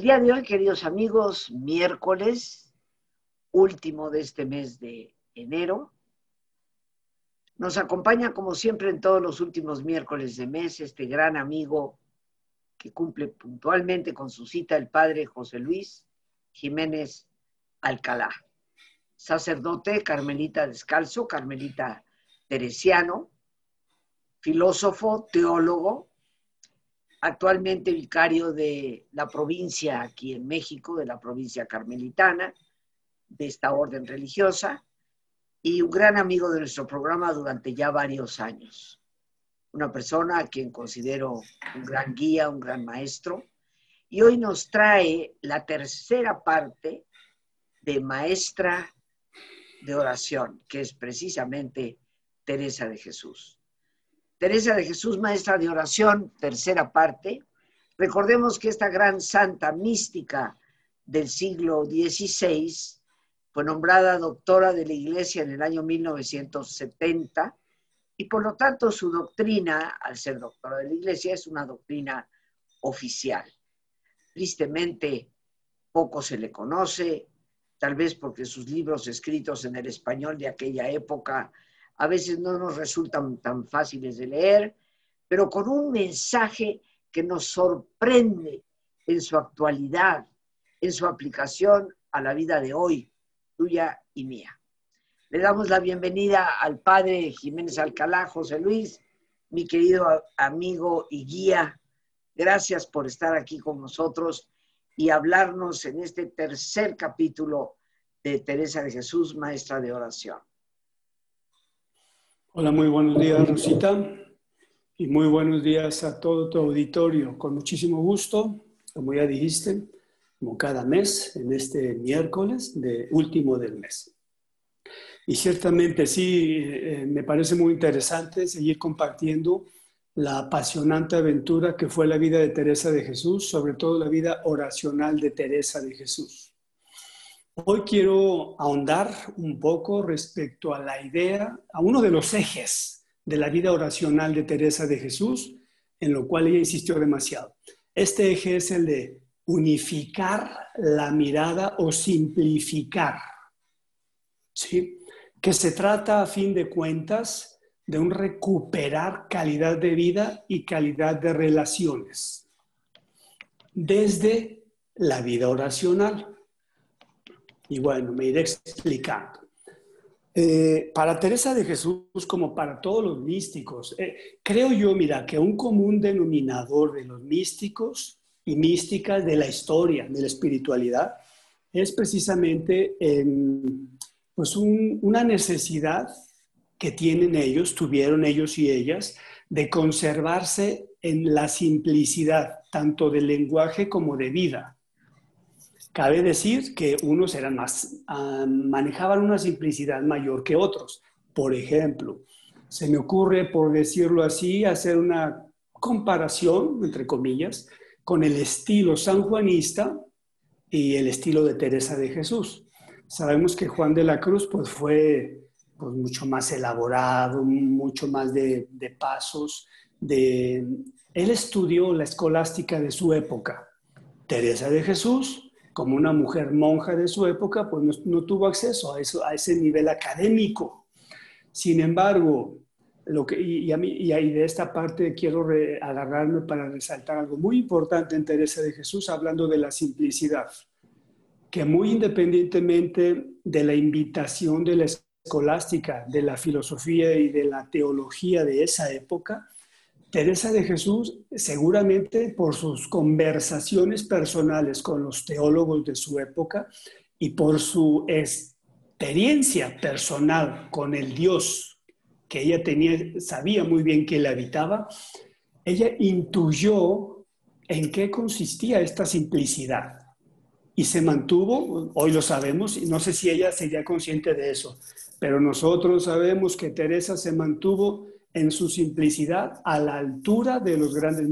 El día de hoy, queridos amigos, miércoles último de este mes de enero. Nos acompaña, como siempre, en todos los últimos miércoles de mes, este gran amigo que cumple puntualmente con su cita, el padre José Luis Jiménez Alcalá, sacerdote carmelita descalzo, carmelita teresiano, filósofo, teólogo, actualmente vicario de la provincia aquí en México, de la provincia carmelitana, de esta orden religiosa y un gran amigo de nuestro programa durante ya varios años. Una persona a quien considero un gran guía, un gran maestro. Y hoy nos trae la tercera parte de Maestra de Oración, que es precisamente Teresa de Jesús. Teresa de Jesús, Maestra de Oración, tercera parte. Recordemos que esta gran santa mística del siglo XVI fue nombrada doctora de la Iglesia en el año 1970 y por lo tanto su doctrina, al ser doctora de la Iglesia, es una doctrina oficial. Tristemente, poco se le conoce, tal vez porque sus libros escritos en el español de aquella época a veces no nos resultan tan fáciles de leer, pero con un mensaje que nos sorprende en su actualidad, en su aplicación a la vida de hoy, tuya y mía. Le damos la bienvenida al padre Jiménez Alcalá, José Luis, mi querido amigo y guía. Gracias por estar aquí con nosotros y hablarnos en este tercer capítulo de Teresa de Jesús, maestra de oración. Hola, muy buenos días, Rosita, y muy buenos días a todo tu auditorio. Con muchísimo gusto, como ya dijiste, como cada mes, en este miércoles de último del mes. Y ciertamente sí, eh, me parece muy interesante seguir compartiendo la apasionante aventura que fue la vida de Teresa de Jesús, sobre todo la vida oracional de Teresa de Jesús. Hoy quiero ahondar un poco respecto a la idea, a uno de los ejes de la vida oracional de Teresa de Jesús, en lo cual ella insistió demasiado. Este eje es el de unificar la mirada o simplificar. Que se trata, a fin de cuentas, de un recuperar calidad de vida y calidad de relaciones desde la vida oracional. Y bueno, me iré explicando. Eh, para Teresa de Jesús, como para todos los místicos, eh, creo yo, mira, que un común denominador de los místicos y místicas de la historia, de la espiritualidad, es precisamente em, pues una necesidad que tienen ellos, tuvieron ellos y ellas, de conservarse en la simplicidad, tanto del lenguaje como de vida. Cabe decir que unos eran más, ah, manejaban una simplicidad mayor que otros. Por ejemplo, se me ocurre, por decirlo así, hacer una comparación, entre comillas, con el estilo sanjuanista y el estilo de Teresa de Jesús. Sabemos que Juan de la Cruz pues, fue pues, mucho más elaborado, mucho más de, pasos. De... Él estudió la escolástica de su época. Teresa de Jesús, como una mujer monja de su época, pues no, tuvo acceso a, eso, a ese nivel académico. Sin embargo, lo que, y, a mí, y ahí de esta parte quiero agarrarme para resaltar algo muy importante en Teresa de Jesús, hablando de la simplicidad, que muy independientemente de la invitación de la escolástica, de la filosofía y de la teología de esa época, Teresa de Jesús, seguramente por sus conversaciones personales con los teólogos de su época y por su experiencia personal con el Dios que ella tenía, sabía muy bien que le habitaba, ella intuyó en qué consistía esta simplicidad y se mantuvo, hoy lo sabemos, y no sé si ella sería consciente de eso, pero nosotros sabemos que Teresa se mantuvo en su simplicidad a la altura de los grandes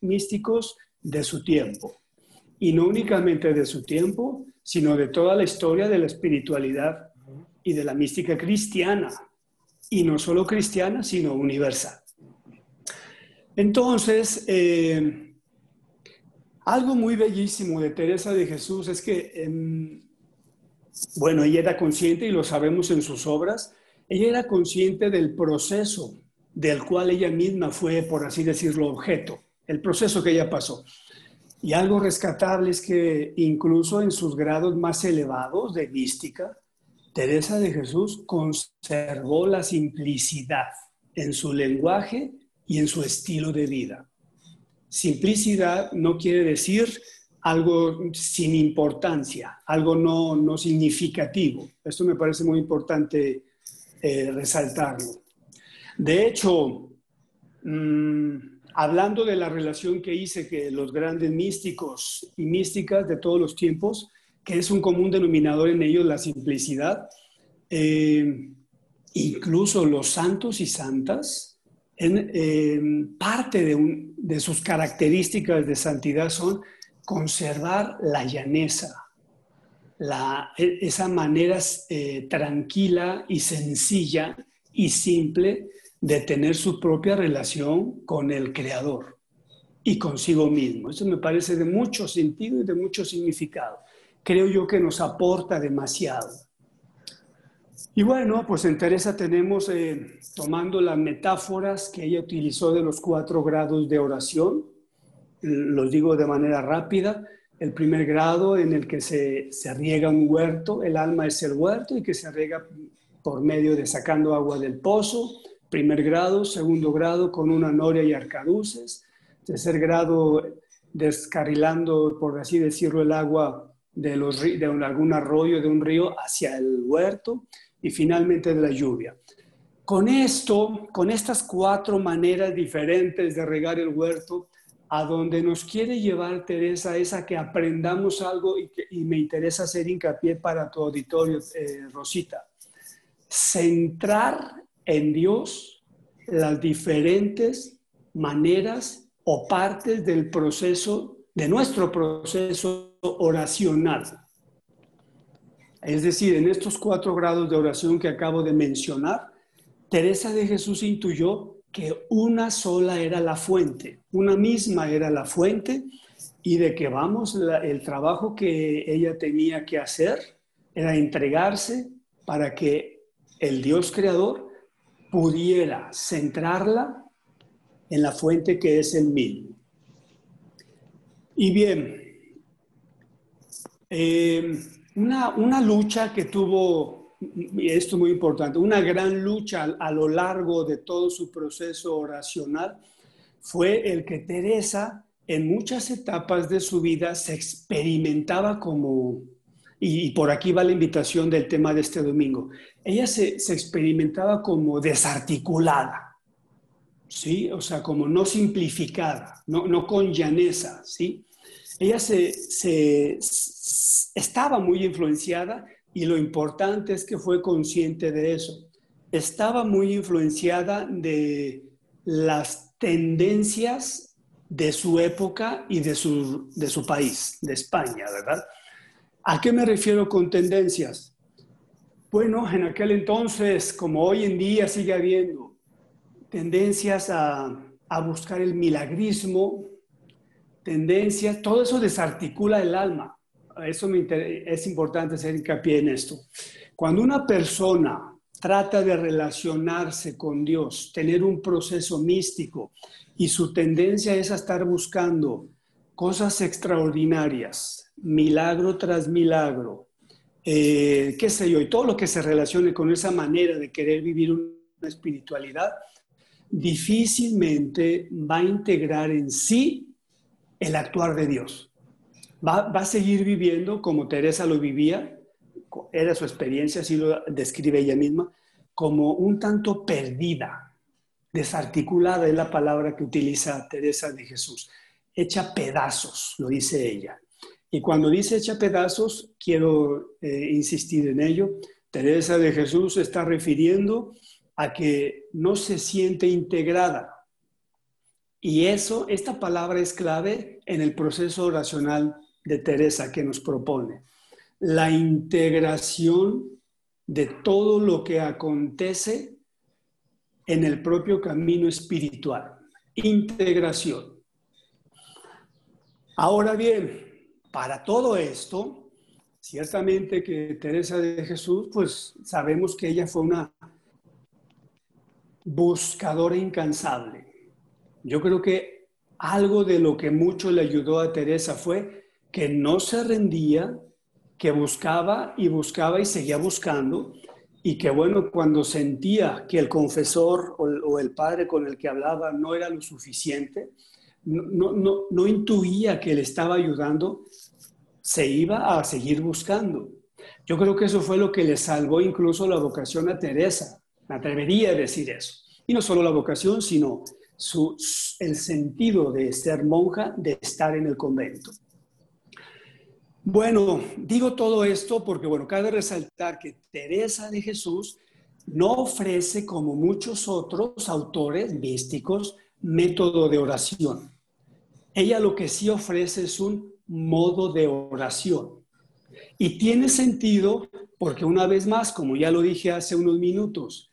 místicos de su tiempo. Y no únicamente de su tiempo, sino de toda la historia de la espiritualidad y de la mística cristiana. Y no solo cristiana, sino universal. Entonces, eh, algo muy bellísimo de Teresa de Jesús es que, em, bueno, ella era consciente y lo sabemos en sus obras, ella era consciente del proceso del cual ella misma fue, por así decirlo, objeto, el proceso que ella pasó. Y algo rescatable es que incluso en sus grados más elevados de mística, Teresa de Jesús conservó la simplicidad en su lenguaje y en su estilo de vida. Simplicidad no quiere decir algo sin importancia, algo no, no significativo. Esto me parece muy importante eh, resaltarlo. De hecho, mm, hablando de la relación que hice que los grandes místicos y místicas de todos los tiempos, que es un común denominador en ellos la simplicidad, eh, incluso los santos y santas, en, parte de, sus características de santidad son conservar la llaneza, e, esa manera eh, tranquila y sencilla y simple de tener su propia relación con el Creador y consigo mismo. Eso me parece de mucho sentido y de mucho significado. Creo yo que nos aporta demasiado. Y bueno, pues en Teresa tenemos, eh, tomando las metáforas que ella utilizó de los cuatro grados de oración, los digo de manera rápida, el primer grado en el que se, se riega un huerto, el alma es el huerto y que se riega por medio de sacando agua del pozo, primer grado, segundo grado con una noria y arcaduces, tercer grado descarrilando, por así decirlo, el agua de, los, de algún arroyo, de un río hacia el huerto y finalmente de la lluvia. Con esto, con estas cuatro maneras diferentes de regar el huerto, a donde nos quiere llevar Teresa es a que aprendamos algo y, que, y me interesa hacer hincapié para tu auditorio, eh, Rosita. Centrar en Dios las diferentes maneras o partes del proceso, de nuestro proceso oracional. Es decir, en estos cuatro grados de oración que acabo de mencionar, Teresa de Jesús intuyó que una sola era la fuente, una misma era la fuente y de que vamos, el trabajo que ella tenía que hacer era entregarse para que el Dios creador pudiera centrarla en la fuente que es el mismo. Y bien, eh, una, una, lucha que tuvo, y esto es muy importante, una gran lucha a, lo largo de todo su proceso oracional fue el que Teresa en muchas etapas de su vida se experimentaba como, y por aquí va la invitación del tema de este domingo, ella se, experimentaba como desarticulada, ¿sí? O sea, como no simplificada, no, con llaneza, ¿sí? Ella se, estaba muy influenciada y lo importante es que fue consciente de eso. Estaba muy influenciada de las tendencias de su época y de su, de su país, de España, ¿verdad? ¿A qué me refiero con tendencias? Bueno, en aquel entonces, como hoy en día sigue habiendo tendencias a, buscar el milagrismo, tendencias, todo eso desarticula el alma. Eso me es importante hacer hincapié en esto. Cuando una persona trata de relacionarse con Dios, tener un proceso místico y su tendencia es a estar buscando cosas extraordinarias, milagro tras milagro, eh, qué sé yo, y todo lo que se relacione con esa manera de querer vivir una espiritualidad, difícilmente va a integrar en sí el actuar de Dios. Va, va a seguir viviendo como Teresa lo vivía, era su experiencia, así lo describe ella misma, como un tanto perdida, desarticulada es la palabra que utiliza Teresa de Jesús, hecha pedazos, lo dice ella. Y cuando dice hecha pedazos, quiero eh, insistir en ello, Teresa de Jesús está refiriendo a que no se siente integrada. Y eso, esta palabra es clave en el proceso oracional de Teresa que nos propone la integración de todo lo que acontece en el propio camino espiritual. Integración. Ahora bien, para todo esto, ciertamente que Teresa de Jesús, pues sabemos que ella fue una buscadora incansable. Yo creo que algo de lo que mucho le ayudó a Teresa fue que no se rendía que buscaba y buscaba y seguía buscando y que bueno, cuando sentía que el confesor o, el padre con el que hablaba no era lo suficiente, no, no, no intuía que le estaba ayudando, se iba a seguir buscando. Yo creo que eso fue lo que le salvó incluso la vocación a Teresa. Me atrevería a decir eso. Y no solo la vocación, sino su, el sentido de ser monja, de estar en el convento. Bueno, digo todo esto porque, bueno, cabe resaltar que Teresa de Jesús no ofrece, como muchos otros autores místicos, método de oración. Ella lo que sí ofrece es un modo de oración. Y tiene sentido porque una vez más, como ya lo dije hace unos minutos,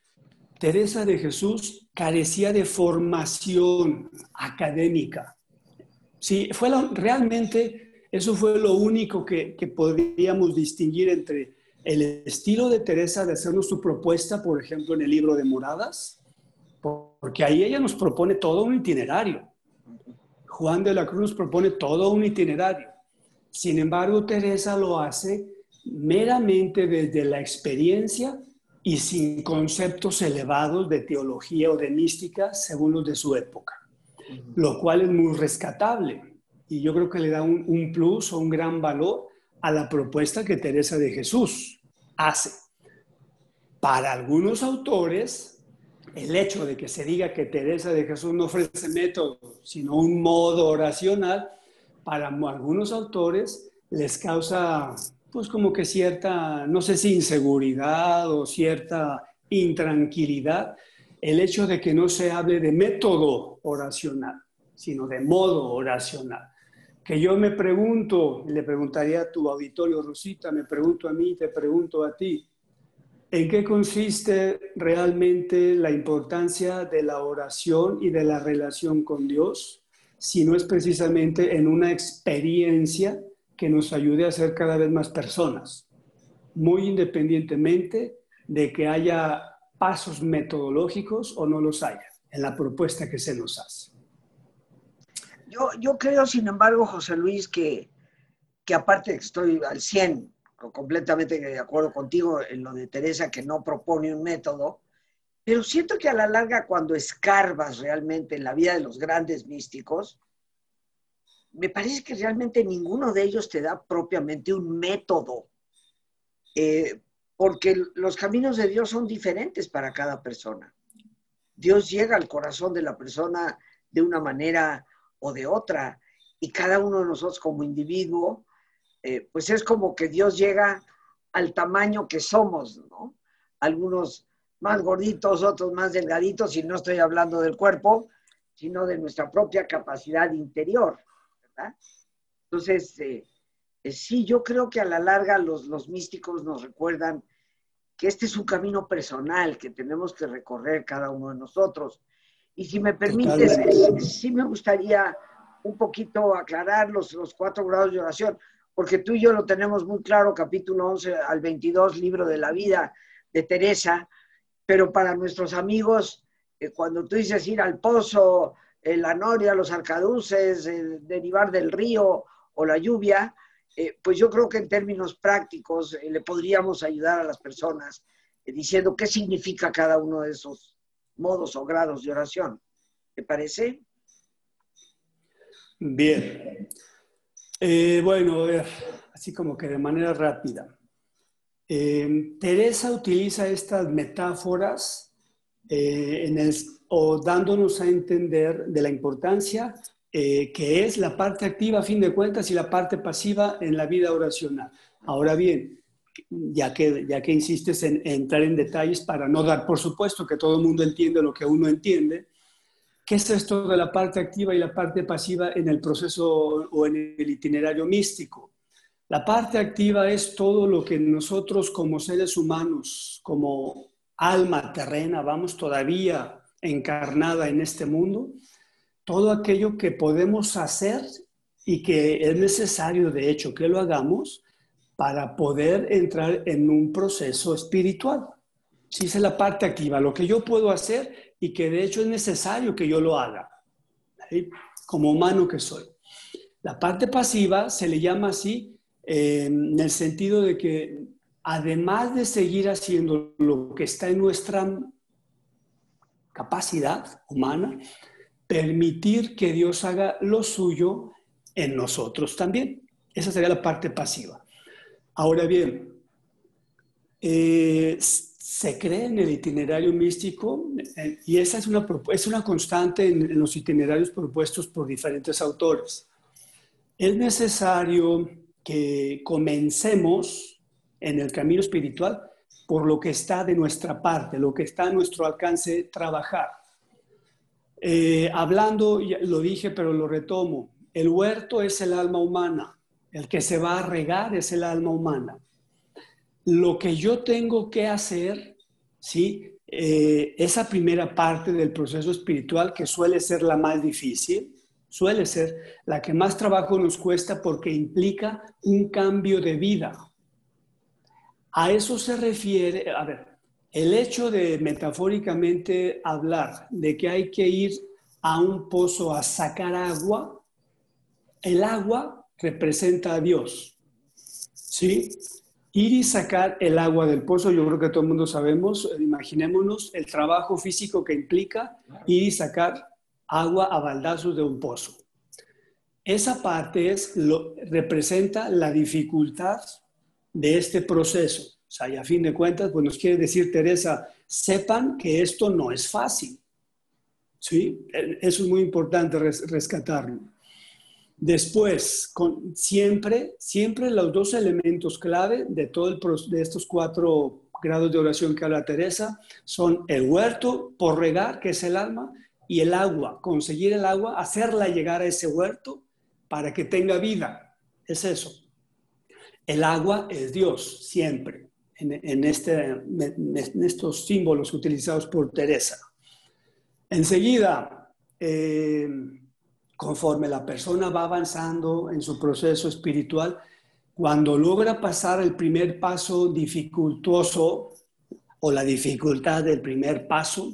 Teresa de Jesús carecía de formación académica. Sí, fue realmente eso fue lo único que, podríamos distinguir entre el estilo de Teresa de hacernos su propuesta, por ejemplo, en el libro de Moradas, porque ahí ella nos propone todo un itinerario. Juan de la Cruz propone todo un itinerario. Sin embargo, Teresa lo hace meramente desde la experiencia y sin conceptos elevados de teología o de mística según los de su época, lo cual es muy rescatable y yo creo que le da un, plus o un gran valor a la propuesta que Teresa de Jesús hace. Para algunos autores, el hecho de que se diga que Teresa de Jesús no ofrece método, sino un modo oracional, para algunos autores les causa pues como que cierta, no sé si inseguridad o cierta intranquilidad, el hecho de que no se hable de método oracional, sino de modo oracional. Que yo me pregunto, le preguntaría a tu auditorio, Rosita, me pregunto a mí, te pregunto a ti, ¿en qué consiste realmente la importancia de la oración y de la relación con Dios? Si no es precisamente en una experiencia que nos ayude a ser cada vez más personas, muy independientemente de que haya pasos metodológicos o no los haya en la propuesta que se nos hace. Yo, creo, sin embargo, José Luis, que, que aparte estoy al 100, completamente de acuerdo contigo en lo de Teresa, que no propone un método, pero siento que a la larga, cuando escarbas realmente en la vida de los grandes místicos, me parece que realmente ninguno de ellos te da propiamente un método, eh, porque los caminos de Dios son diferentes para cada persona. Dios llega al corazón de la persona de una manera o de otra. Y cada uno de nosotros como individuo, eh, pues es como que Dios llega al tamaño que somos, ¿no? Algunos más gorditos, otros más delgaditos, y no estoy hablando del cuerpo, sino de nuestra propia capacidad interior, ¿verdad? Entonces, eh, eh, sí, yo creo que a la larga los, los místicos nos recuerdan que este es un camino personal que tenemos que recorrer cada uno de nosotros y si me permites, sí me gustaría un poquito aclarar los, los cuatro grados de oración, porque tú y yo lo tenemos muy claro, capítulo 11 al 22, libro de la vida de Teresa, pero para nuestros amigos, eh, cuando tú dices ir al pozo, eh, la noria, los arcaduces, derivar del río o la lluvia, eh, pues yo creo que en términos prácticos le podríamos ayudar a las personas diciendo qué significa cada uno de esos modos o grados de oración. ¿Te parece? Bien. Bueno, así como que de manera rápida. Eh, Teresa utiliza estas metáforas eh, en o dándonos a entender de la importancia eh, que es la parte activa a fin de cuentas y la parte pasiva en la vida oracional. Ahora bien, ya que, ya que insistes en, entrar en detalles para no dar, por supuesto, que todo el mundo entiende lo que uno entiende, ¿qué es esto de la parte activa y la parte pasiva en el proceso o en el itinerario místico? La parte activa es todo lo que nosotros como seres humanos, como alma terrena, vamos todavía encarnada en este mundo, todo aquello que podemos hacer y que es necesario, de hecho, que lo hagamos para poder entrar en un proceso espiritual. Sí, es la parte activa, lo que yo puedo hacer y que de hecho es necesario que yo lo haga, como humano que soy. La parte pasiva se le llama así en el sentido de que además de seguir haciendo lo que está en nuestra capacidad humana, permitir que Dios haga lo suyo en nosotros también. Esa sería la parte pasiva. Ahora bien, eh, se cree en el itinerario místico eh, y esa es una, es una constante en los itinerarios propuestos por diferentes autores. Es necesario que comencemos en el camino espiritual por lo que está de nuestra parte, lo que está a nuestro alcance trabajar. Eh, hablando, lo dije, pero lo retomo, el huerto es el alma humana, el que se va a regar es el alma humana. Lo que yo tengo que hacer, ¿sí? Eh, esa primera parte del proceso espiritual que suele ser la más difícil, suele ser la que más trabajo nos cuesta porque implica un cambio de vida. A eso se refiere, a ver, el hecho de metafóricamente hablar de que hay que ir a un pozo a sacar agua, el agua representa a Dios. ¿Sí? Ir y sacar el agua del pozo, yo creo que todo el mundo sabemos, imaginémonos el trabajo físico que implica ir y sacar agua a baldazos de un pozo. Esa parte es, lo, representa la dificultad de este proceso. O sea, y a fin de cuentas, pues nos quiere decir Teresa, sepan que esto no es fácil. ¿Sí? Eso es muy importante rescatarlo. Después, con, siempre, siempre los dos elementos clave de todo el, de estos cuatro grados de oración que habla Teresa son el huerto por regar, que es el alma, y el agua, conseguir el agua, hacerla llegar a ese huerto para que tenga vida. Es eso. El agua es Dios, siempre, en, este, en estos símbolos utilizados por Teresa. Enseguida, eh, conforme la persona va avanzando en su proceso espiritual, cuando logra pasar el primer paso dificultoso o la dificultad del primer paso,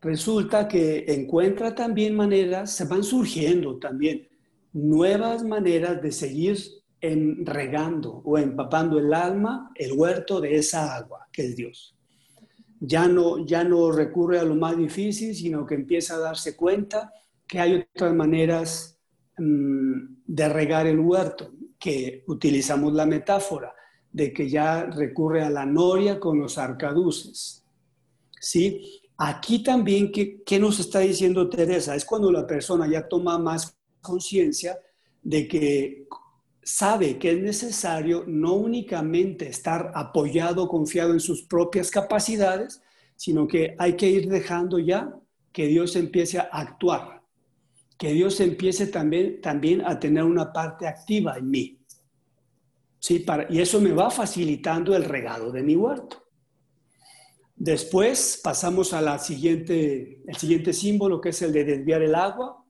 resulta que encuentra también maneras, se van surgiendo también nuevas maneras de seguir en regando o empapando el alma, el huerto de esa agua que es Dios. Ya no, ya no recurre a lo más difícil, sino que empieza a darse cuenta que hay otras maneras mm, de regar el huerto, que utilizamos la metáfora de que ya recurre a la noria con los arcaduces. ¿Sí? Aquí también, ¿qué, nos está diciendo Teresa? Es cuando la persona ya toma más conciencia de que sabe que es necesario no únicamente estar apoyado, confiado en sus propias capacidades, sino que hay que ir dejando ya que Dios empiece a actuar, que Dios empiece también, también a tener una parte activa en mí. Sí, para, y eso me va facilitando el regalo de mi huerto. Después pasamos a la siguiente, siguiente símbolo, que es el de desviar el agua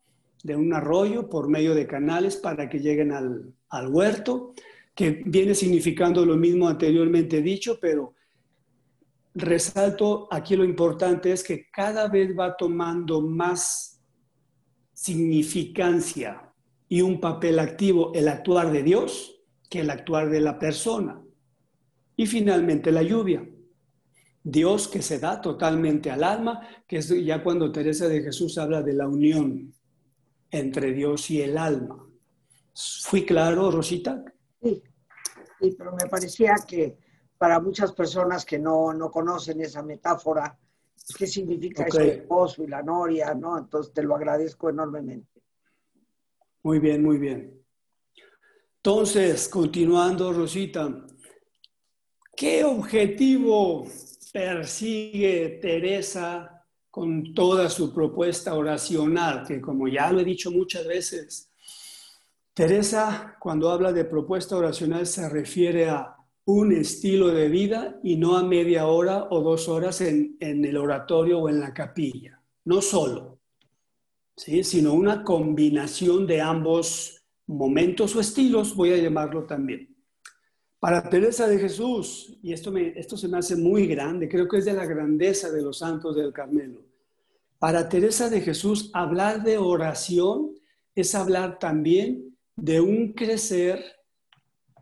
de un arroyo por medio de canales para que lleguen al, al huerto, que viene significando lo mismo anteriormente dicho, pero resalto aquí lo importante es que cada vez va tomando más significancia y un papel activo el actuar de Dios que el actuar de la persona. Y finalmente la lluvia. Dios que se da totalmente al alma, que es ya cuando Teresa de Jesús habla de la unión entre Dios y el alma. ¿Fui claro, Rosita? Sí, sí pero me parecía que para muchas personas que no, conocen esa metáfora, ¿qué significa eso el esposo y la noria? ¿no? Entonces te lo agradezco enormemente. Muy bien, muy bien. Entonces, continuando, Rosita, ¿qué objetivo persigue Teresa con toda su propuesta oracional? Que como ya lo he dicho muchas veces, Teresa cuando habla de propuesta oracional se refiere a un estilo de vida y no a media hora o dos horas en, el oratorio o en la capilla. No solo, ¿sí? sino una combinación de ambos momentos o estilos, voy a llamarlo también. Para Teresa de Jesús, y esto, me, esto se me hace muy grande, creo que es de la grandeza de los santos del Carmelo. Para Teresa de Jesús, hablar de oración es hablar también de un crecer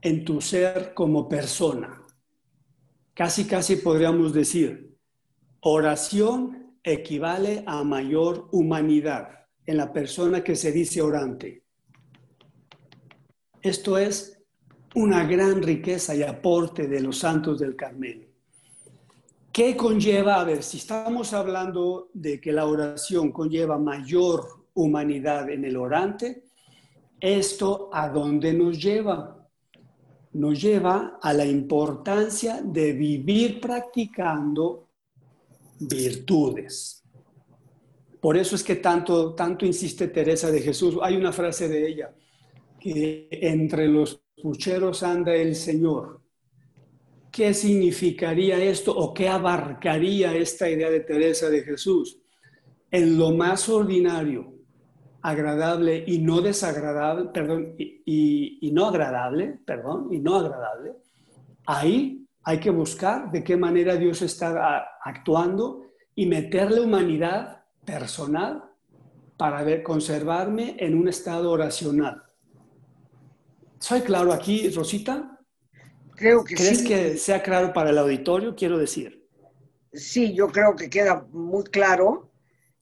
en tu ser como persona. Casi, casi podríamos decir, oración equivale a mayor humanidad en la persona que se dice orante. Esto es una gran riqueza y aporte de los santos del Carmelo. ¿Qué conlleva? A ver, si estamos hablando de que la oración conlleva mayor humanidad en el orante, ¿esto a dónde nos lleva? Nos lleva a la importancia de vivir practicando virtudes. Por eso es que tanto, tanto insiste Teresa de Jesús. Hay una frase de ella, que entre los pucheros anda el Señor. ¿Qué significaría esto o qué abarcaría esta idea de Teresa de Jesús? En lo más ordinario, agradable y no desagradable, perdón, y, no agradable, perdón, y no agradable, ahí hay que buscar de qué manera Dios está actuando y meterle humanidad personal para ver, conservarme en un estado oracional. ¿Soy claro aquí, Rosita? Creo que ¿Crees que sea claro para el auditorio? Quiero decir. Sí, yo creo que queda muy claro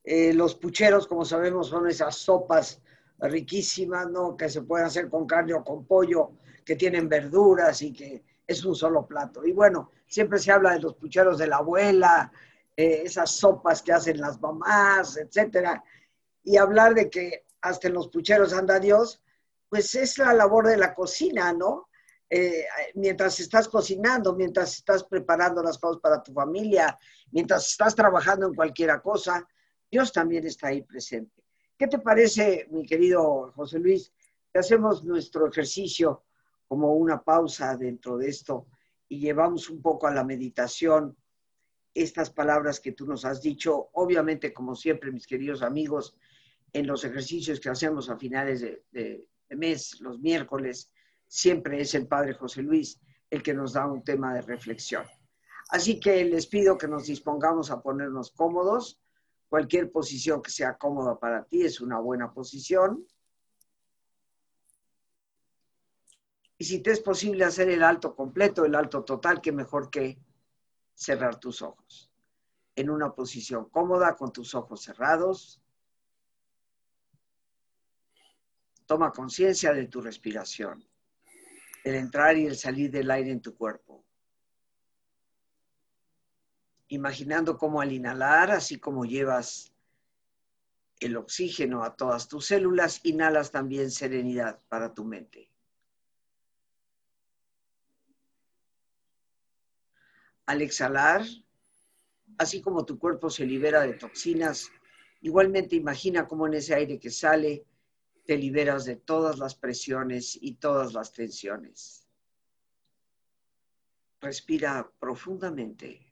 eh, los pucheros, como sabemos, son esas sopas riquísimas, ¿no? Que se pueden hacer con carne o con pollo, que tienen verduras y que es un solo plato. Y bueno, siempre se habla de los pucheros de la abuela, eh, esas sopas que hacen las mamás, etcétera. Y hablar de que hasta en los pucheros anda Dios, pues es la labor de la cocina, ¿no? Eh, mientras estás cocinando, mientras estás preparando las cosas para tu familia, mientras estás trabajando en cualquier cosa, Dios también está ahí presente. ¿Qué te parece, mi querido José Luis, hacemos nuestro ejercicio como una pausa dentro de esto y llevamos un poco a la meditación estas palabras que tú nos has dicho? Obviamente, como siempre, mis queridos amigos, en los ejercicios que hacemos a finales de, mes, los miércoles, siempre es el Padre José Luis el que nos da un tema de reflexión. Así que les pido que nos dispongamos a ponernos cómodos Cualquier posición que sea cómoda para ti es una buena posición. Y si te es posible hacer el alto completo, el alto total, qué mejor que cerrar tus ojos. En una posición cómoda, con tus ojos cerrados. Toma conciencia de tu respiración, el entrar y el salir del aire en tu cuerpo imaginando cómo al inhalar, así como llevas el oxígeno a todas tus células, inhalas también serenidad para tu mente. Al exhalar, así como tu cuerpo se libera de toxinas, igualmente imagina cómo en ese aire que sale te liberas de todas las presiones y todas las tensiones. Respira profundamente.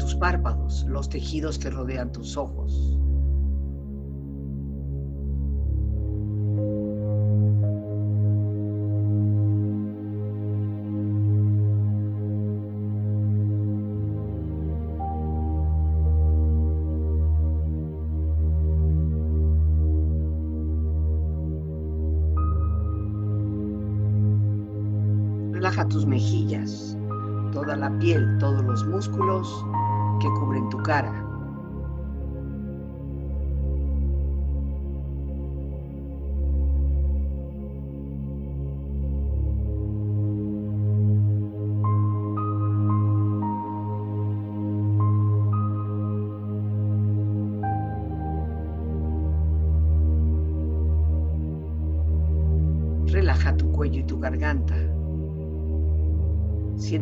Tus párpados, los tejidos que rodean tus ojos.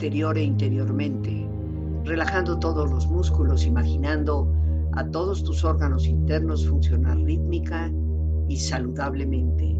Exterior e interiormente, relajando todos los músculos, imaginando a todos tus órganos internos funcionar rítmica y saludablemente.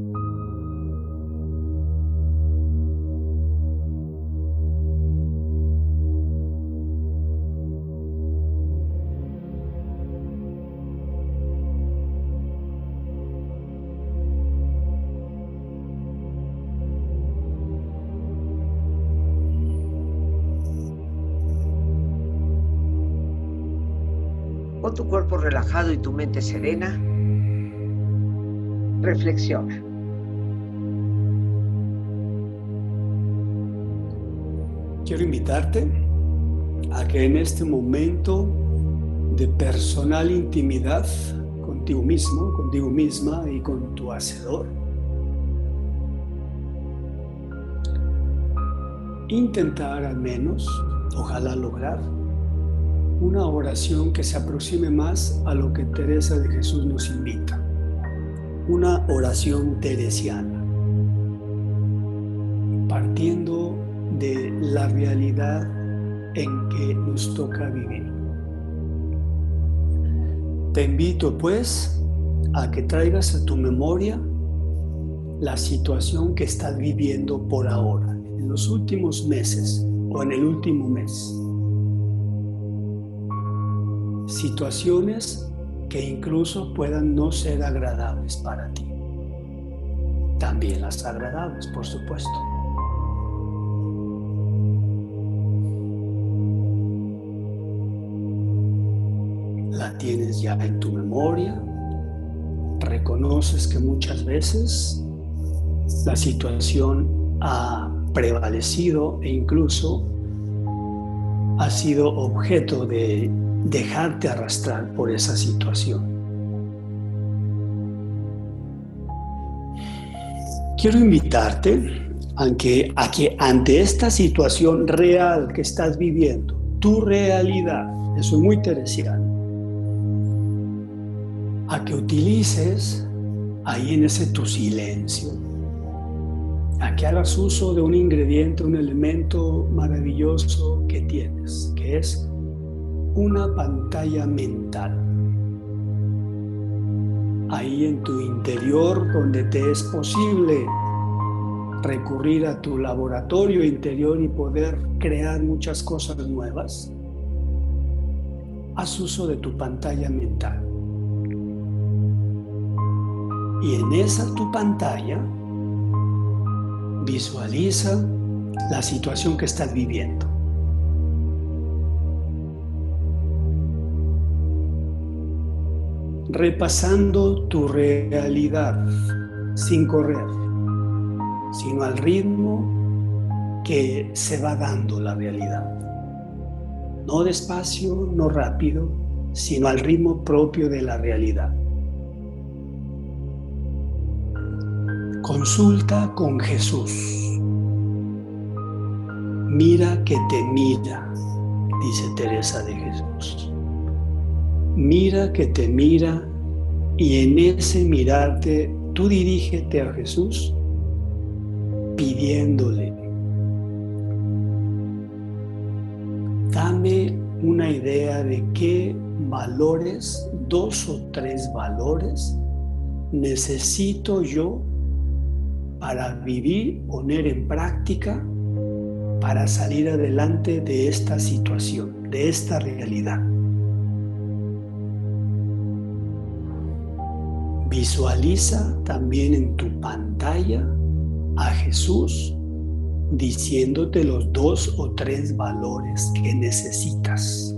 Con tu cuerpo relajado y tu mente serena, reflexiona. Quiero invitarte a que en este momento de personal intimidad contigo mismo, contigo misma y con tu hacedor, intentar al menos, ojalá lograr, una oración que se aproxime más a lo que Teresa de Jesús nos invita. Una oración teresiana, partiendo de la realidad en que nos toca vivir. Te invito pues a que traigas a tu memoria la situación que estás viviendo por ahora en los últimos meses o en el último mes. Situaciones que incluso puedan no ser agradables para ti. También las agradables, por supuesto. La tienes ya en tu memoria. Reconoces que muchas veces la situación ha prevalecido e incluso ha sido objeto de dejarte arrastrar por esa situación. Quiero invitarte a que, a que ante esta situación real que estás viviendo, tu realidad, eso es muy interesante, a que utilices ahí en ese tu silencio, a que hagas uso de un ingrediente, un elemento maravilloso que tienes, que es una pantalla mental. Ahí en tu interior donde te es posible recurrir a tu laboratorio interior y poder crear muchas cosas nuevas, haz uso de tu pantalla mental. Y en esa tu pantalla Visualiza la situación que estás viviendo. Repasando tu realidad sin correr, sino al ritmo que se va dando la realidad. No despacio, no rápido, sino al ritmo propio de la realidad. Consulta con Jesús. Mira que te mira, dice Teresa de Jesús. Mira que te mira y en ese mirarte tú dirígete a Jesús pidiéndole, dame una idea de qué valores, dos o tres valores, necesito yo para vivir, poner en práctica, para salir adelante de esta situación, de esta realidad. Visualiza también en tu pantalla a Jesús diciéndote los dos o tres valores que necesitas.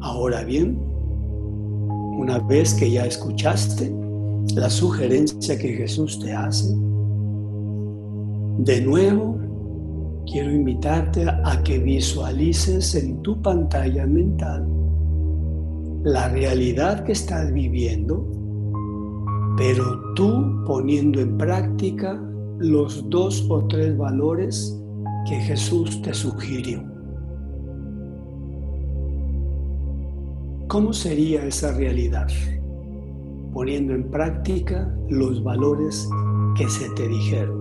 Ahora bien, una vez que ya escuchaste la sugerencia que Jesús te hace, de nuevo quiero invitarte a que visualices en tu pantalla mental la realidad que estás viviendo, pero tú poniendo en práctica los dos o tres valores que Jesús te sugirió. ¿Cómo sería esa realidad? Poniendo en práctica los valores que se te dijeron.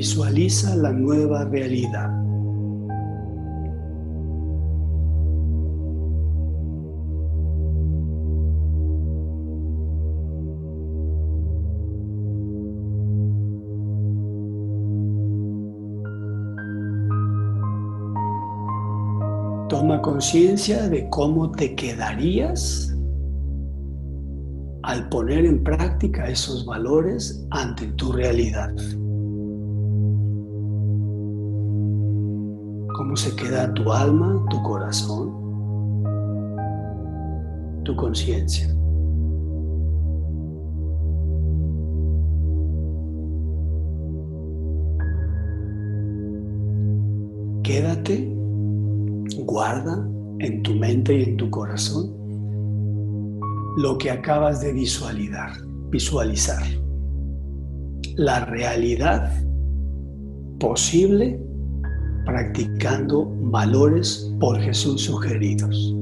Visualiza la nueva realidad. Toma conciencia de cómo te quedarías al poner en práctica esos valores ante tu realidad. ¿Cómo se queda tu alma, tu corazón, tu conciencia? Quédate, guarda en tu mente y en tu corazón lo que acabas de visualizar, visualizar. La realidad posible practicando valores por Jesús sugeridos.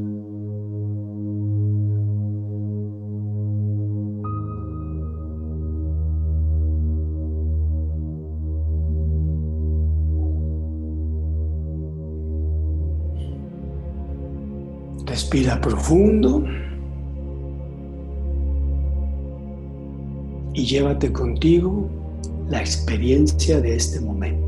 Respira profundo. y llévate contigo la experiencia de este momento.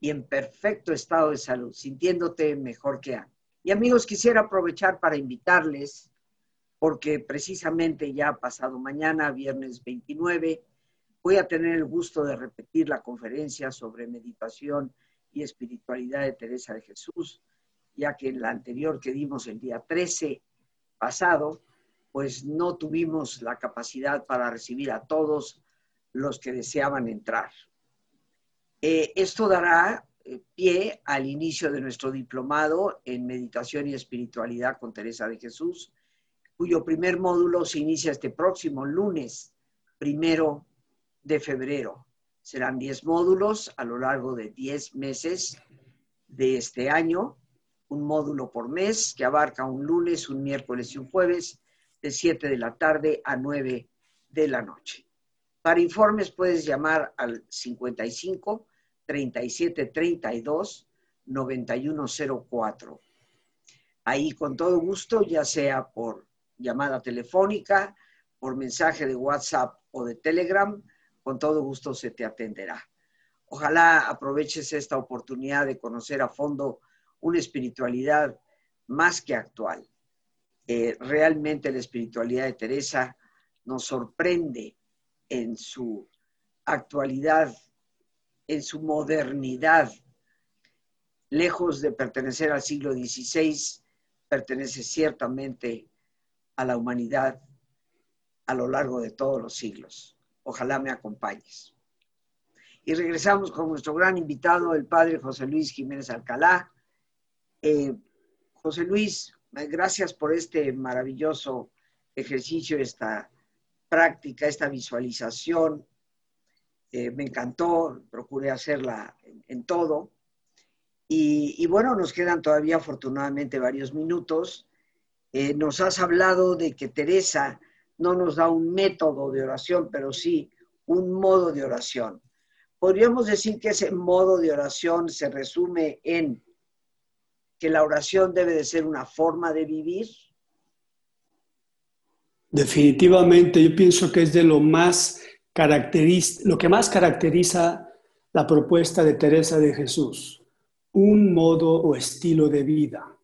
y en perfecto estado de salud, sintiéndote mejor que antes. Y amigos, quisiera aprovechar para invitarles, porque precisamente ya pasado mañana, viernes 29, Voy a tener el gusto de repetir la conferencia sobre meditación y espiritualidad de Teresa de Jesús, ya que en la anterior que dimos el día 13 pasado, pues no tuvimos la capacidad para recibir a todos los que deseaban entrar. Eh, esto dará eh, pie al inicio de nuestro diplomado en meditación y espiritualidad con Teresa de Jesús, cuyo primer módulo se inicia este próximo lunes, primero de febrero. Serán 10 módulos a lo largo de 10 meses de este año, un módulo por mes que abarca un lunes, un miércoles y un jueves de 7 de la tarde a 9 de la noche. Para informes puedes llamar al 55 37 32 9104. Ahí con todo gusto, ya sea por llamada telefónica, por mensaje de WhatsApp o de Telegram, con todo gusto se te atenderá. Ojalá aproveches esta oportunidad de conocer a fondo una espiritualidad más que actual. Eh, realmente la espiritualidad de Teresa nos sorprende en su actualidad, en su modernidad. Lejos de pertenecer al siglo XVI, pertenece ciertamente a la humanidad a lo largo de todos los siglos. Ojalá me acompañes. Y regresamos con nuestro gran invitado, el padre José Luis Jiménez Alcalá. Eh, José Luis, gracias por este maravilloso ejercicio, esta práctica, esta visualización. Eh, me encantó, procuré hacerla en, todo. Y, bueno, nos quedan todavía afortunadamente varios minutos. Eh, nos has hablado de que Teresa no nos da un método de oración, pero sí un modo de oración. Podríamos decir que ese modo de oración se resume en que la oración debe de ser una forma de vivir. Definitivamente, yo pienso que es de lo más lo que más caracteriza la propuesta de Teresa de Jesús, un modo o estilo de vida.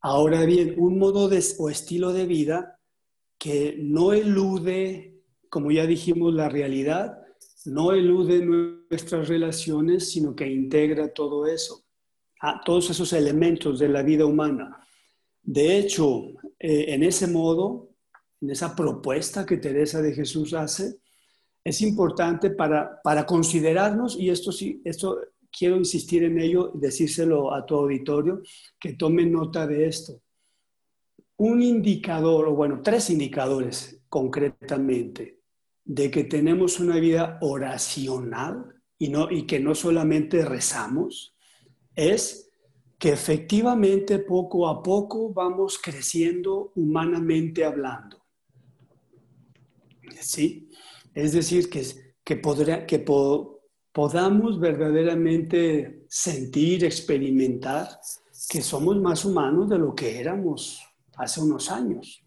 Ahora bien, un modo o estilo de vida que no elude, como ya dijimos, la realidad, no elude nuestras relaciones, sino que integra todo eso, a todos esos elementos de la vida humana. De hecho, eh, en ese modo, en esa propuesta que Teresa de Jesús hace, es importante para, para considerarnos, y esto sí, esto quiero insistir en ello y decírselo a tu auditorio, que tome nota de esto un indicador, o bueno, tres indicadores concretamente, de que tenemos una vida oracional, y, no, y que no solamente rezamos, es que efectivamente poco a poco vamos creciendo humanamente hablando. ¿Sí? Es decir, que, que, podamos verdaderamente sentir, experimentar que somos más humanos de lo que éramos hace unos años.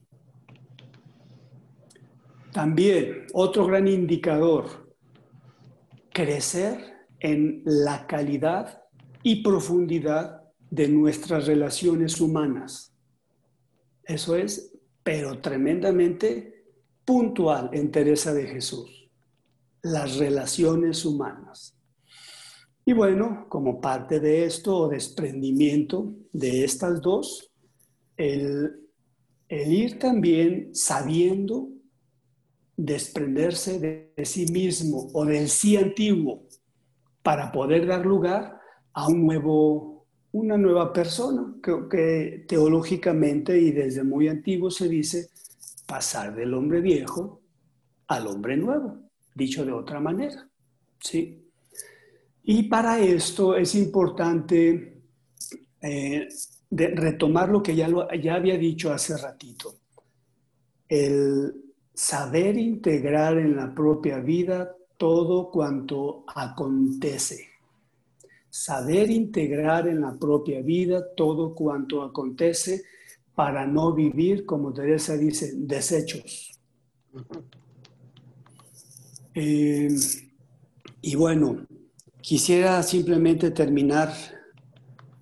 También otro gran indicador, crecer en la calidad y profundidad de nuestras relaciones humanas. Eso es, pero tremendamente puntual en Teresa de Jesús, las relaciones humanas. Y bueno, como parte de esto o desprendimiento de estas dos, el, el ir también sabiendo desprenderse de, sí mismo o del sí antiguo para poder dar lugar a un nuevo, una nueva persona, que, que teológicamente y desde muy antiguo se dice pasar del hombre viejo al hombre nuevo, dicho de otra manera. ¿sí? Y para esto es importante eh, retomar lo que ya, ya había dicho hace ratito. El, saber integrar en la propia vida todo cuanto acontece. Saber integrar en la propia vida todo cuanto acontece para no vivir, como Teresa dice, desechos. Eh, y bueno, quisiera simplemente terminar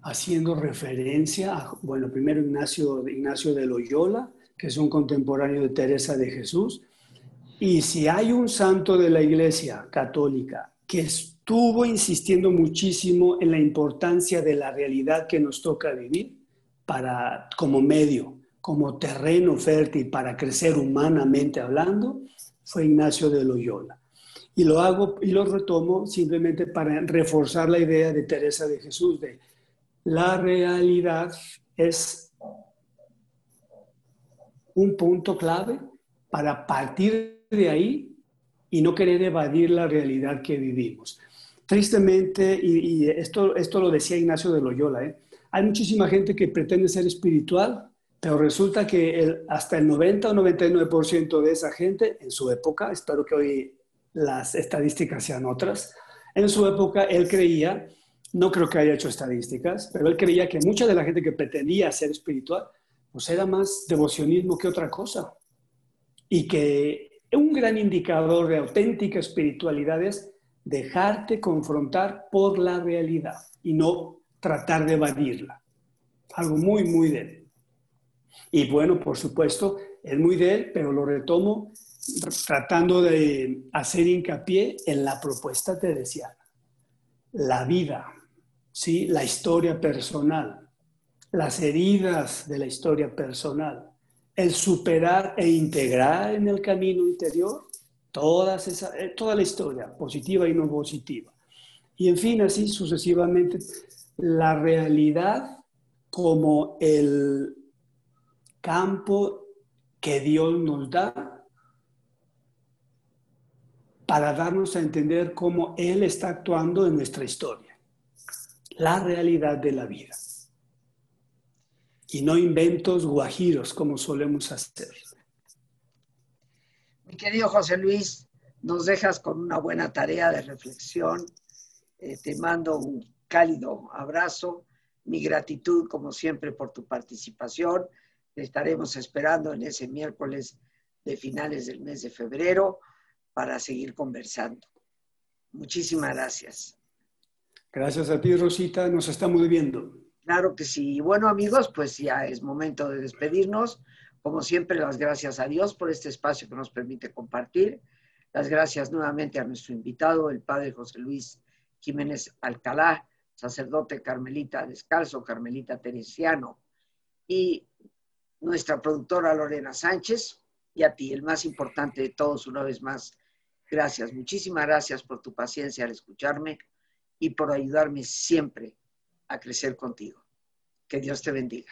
haciendo referencia a, bueno, primero Ignacio, Ignacio de Loyola, que es un contemporáneo de Teresa de Jesús. Y si hay un santo de la Iglesia católica que estuvo insistiendo muchísimo en la importancia de la realidad que nos toca vivir para como medio, como terreno fértil para crecer humanamente hablando, fue Ignacio de Loyola. Y lo hago y lo retomo simplemente para reforzar la idea de Teresa de Jesús de la realidad es un punto clave para partir de ahí y no querer evadir la realidad que vivimos. Tristemente, y, esto, esto lo decía Ignacio de Loyola, ¿eh? Hay muchísima gente que pretende ser espiritual, pero resulta que hasta el 90 o 99% de esa gente, en su época, espero que hoy las estadísticas sean otras, en su época él creía, no creo que haya hecho estadísticas, pero él creía que mucha de la gente que pretendía ser espiritual pues era más devocionismo que otra cosa. Y que un gran indicador de auténtica espiritualidad es dejarte confrontar por la realidad y no tratar de evadirla. Algo muy, muy de. Y bueno, por supuesto, es muy de pero lo retomo tratando de hacer hincapié en la propuesta teresiana. La vida, ¿sí? la historia personal, las heridas de la historia personal, el superar e integrar en el camino interior todas esa, eh, toda la historia, positiva y no positiva. Y en fin, así sucesivamente, la realidad como el campo que Dios nos da para darnos a entender cómo Él está actuando en nuestra historia, la realidad de la vida y no inventos guajiros como solemos hacer. Mi querido José Luis, nos dejas con una buena tarea de reflexión. Eh, te mando un cálido abrazo, mi gratitud como siempre por tu participación. Te estaremos esperando en ese miércoles de finales del mes de febrero para seguir conversando. Muchísimas gracias. Gracias a ti, Rosita. Nos estamos viendo. Claro que sí. Bueno, amigos, pues ya es momento de despedirnos. Como siempre, las gracias a Dios por este espacio que nos permite compartir. Las gracias nuevamente a nuestro invitado, el padre José Luis Jiménez Alcalá, sacerdote carmelita descalzo, carmelita teresiano, y nuestra productora Lorena Sánchez, y a ti, el más importante de todos, una vez más, gracias. Muchísimas gracias por tu paciencia al escucharme y por ayudarme siempre a crecer contigo. Que Dios te bendiga.